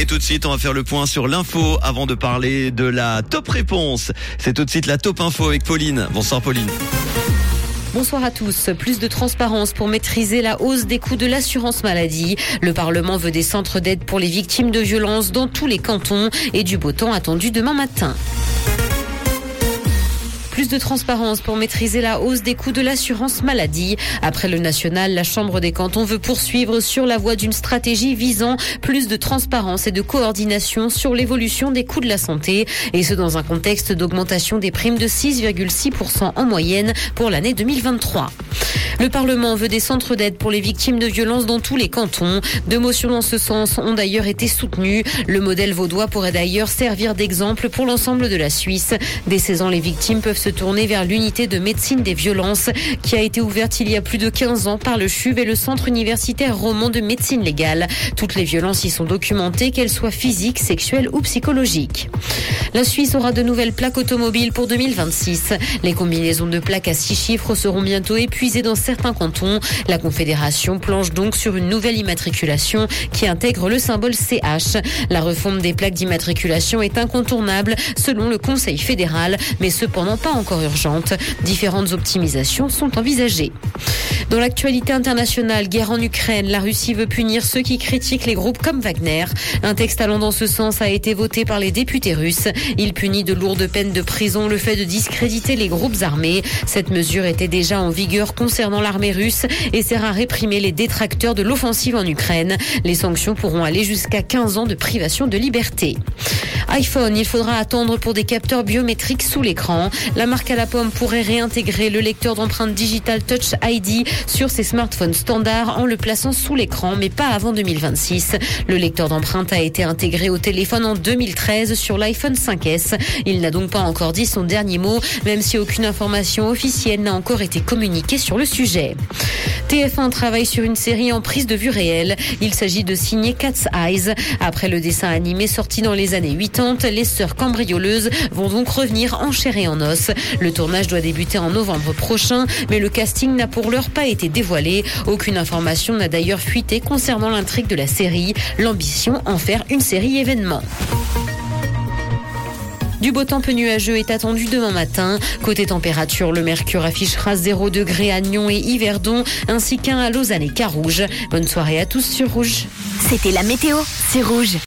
Et tout de suite, on va faire le point sur l'info avant de parler de la top réponse. C'est tout de suite la top info avec Pauline. Bonsoir Pauline. Bonsoir à tous. Plus de transparence pour maîtriser la hausse des coûts de l'assurance maladie. Le Parlement veut des centres d'aide pour les victimes de violences dans tous les cantons et du beau temps attendu demain matin. Plus de transparence pour maîtriser la hausse des coûts de l'assurance maladie. Après le national, la Chambre des cantons veut poursuivre sur la voie d'une stratégie visant plus de transparence et de coordination sur l'évolution des coûts de la santé. Et ce, dans un contexte d'augmentation des primes de 6,6% en moyenne pour l'année 2023. Le Parlement veut des centres d'aide pour les victimes de violences dans tous les cantons. Deux motions dans ce sens ont d'ailleurs été soutenues. Le modèle vaudois pourrait d'ailleurs servir d'exemple pour l'ensemble de la Suisse. Dès 16 ans, les victimes peuvent se tourner vers l'unité de médecine des violences qui a été ouverte il y a plus de 15 ans par le CHUV et le Centre universitaire roman de médecine légale. Toutes les violences y sont documentées, qu'elles soient physiques, sexuelles ou psychologiques. La Suisse aura de nouvelles plaques automobiles pour 2026. Les combinaisons de plaques à six chiffres seront bientôt épuisées dans certains cantons. La Confédération planche donc sur une nouvelle immatriculation qui intègre le symbole CH. La refonte des plaques d'immatriculation est incontournable selon le Conseil fédéral, mais cependant pas encore urgente. Différentes optimisations sont envisagées. Dans l'actualité internationale, guerre en Ukraine, la Russie veut punir ceux qui critiquent les groupes comme Wagner. Un texte allant dans ce sens a été voté par les députés russes. Il punit de lourdes peines de prison le fait de discréditer les groupes armés. Cette mesure était déjà en vigueur l'armée russe et sert à réprimer les détracteurs de l'offensive en Ukraine. Les sanctions pourront aller jusqu'à 15 ans de privation de liberté iPhone, il faudra attendre pour des capteurs biométriques sous l'écran. La marque à la pomme pourrait réintégrer le lecteur d'empreintes digitales Touch ID sur ses smartphones standards en le plaçant sous l'écran, mais pas avant 2026. Le lecteur d'empreintes a été intégré au téléphone en 2013 sur l'iPhone 5S. Il n'a donc pas encore dit son dernier mot, même si aucune information officielle n'a encore été communiquée sur le sujet. TF1 travaille sur une série en prise de vue réelle. Il s'agit de signer Cat's Eyes. Après le dessin animé sorti dans les années 80, les sœurs cambrioleuses vont donc revenir en chair et en os. Le tournage doit débuter en novembre prochain, mais le casting n'a pour l'heure pas été dévoilé. Aucune information n'a d'ailleurs fuité concernant l'intrigue de la série. L'ambition en faire une série événement. Du beau temps peu nuageux est attendu demain matin. Côté température, le mercure affichera 0 degré à Nyon et Yverdon, ainsi qu'un à Lausanne et Carouge. Bonne soirée à tous sur Rouge. C'était la météo, c'est Rouge.